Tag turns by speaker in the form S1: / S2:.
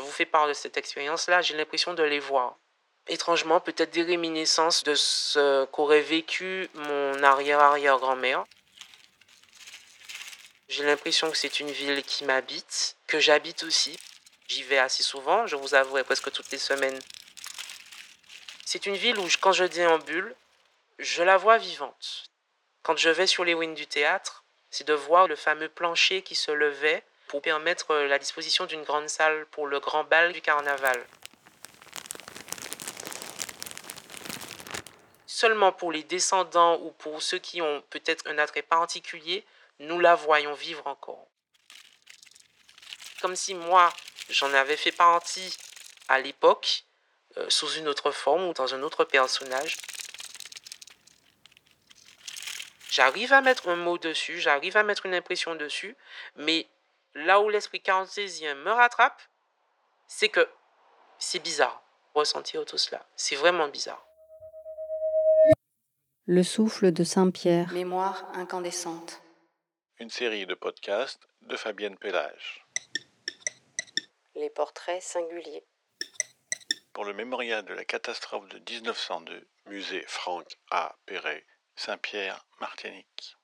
S1: fait part de cette expérience-là, j'ai l'impression de les voir. Étrangement, peut-être des réminiscences de ce qu'aurait vécu mon arrière-arrière-grand-mère. J'ai l'impression que c'est une ville qui m'habite, que j'habite aussi. J'y vais assez souvent, je vous avouerai presque toutes les semaines. C'est une ville où, quand je déambule, je la vois vivante. Quand je vais sur les wings du théâtre, c'est de voir le fameux plancher qui se levait pour permettre la disposition d'une grande salle pour le grand bal du carnaval. Seulement pour les descendants ou pour ceux qui ont peut-être un attrait particulier, nous la voyons vivre encore. Comme si moi, j'en avais fait partie à l'époque, euh, sous une autre forme ou dans un autre personnage. J'arrive à mettre un mot dessus, j'arrive à mettre une impression dessus, mais là où l'esprit cartésien me rattrape, c'est que c'est bizarre ressentir tout cela. C'est vraiment bizarre.
S2: Le souffle de Saint-Pierre.
S3: Mémoire incandescente.
S4: Une série de podcasts de Fabienne Pellage.
S3: Les portraits singuliers.
S4: Pour le mémorial de la catastrophe de 1902, musée Franck A. Perret, Saint-Pierre, Martinique.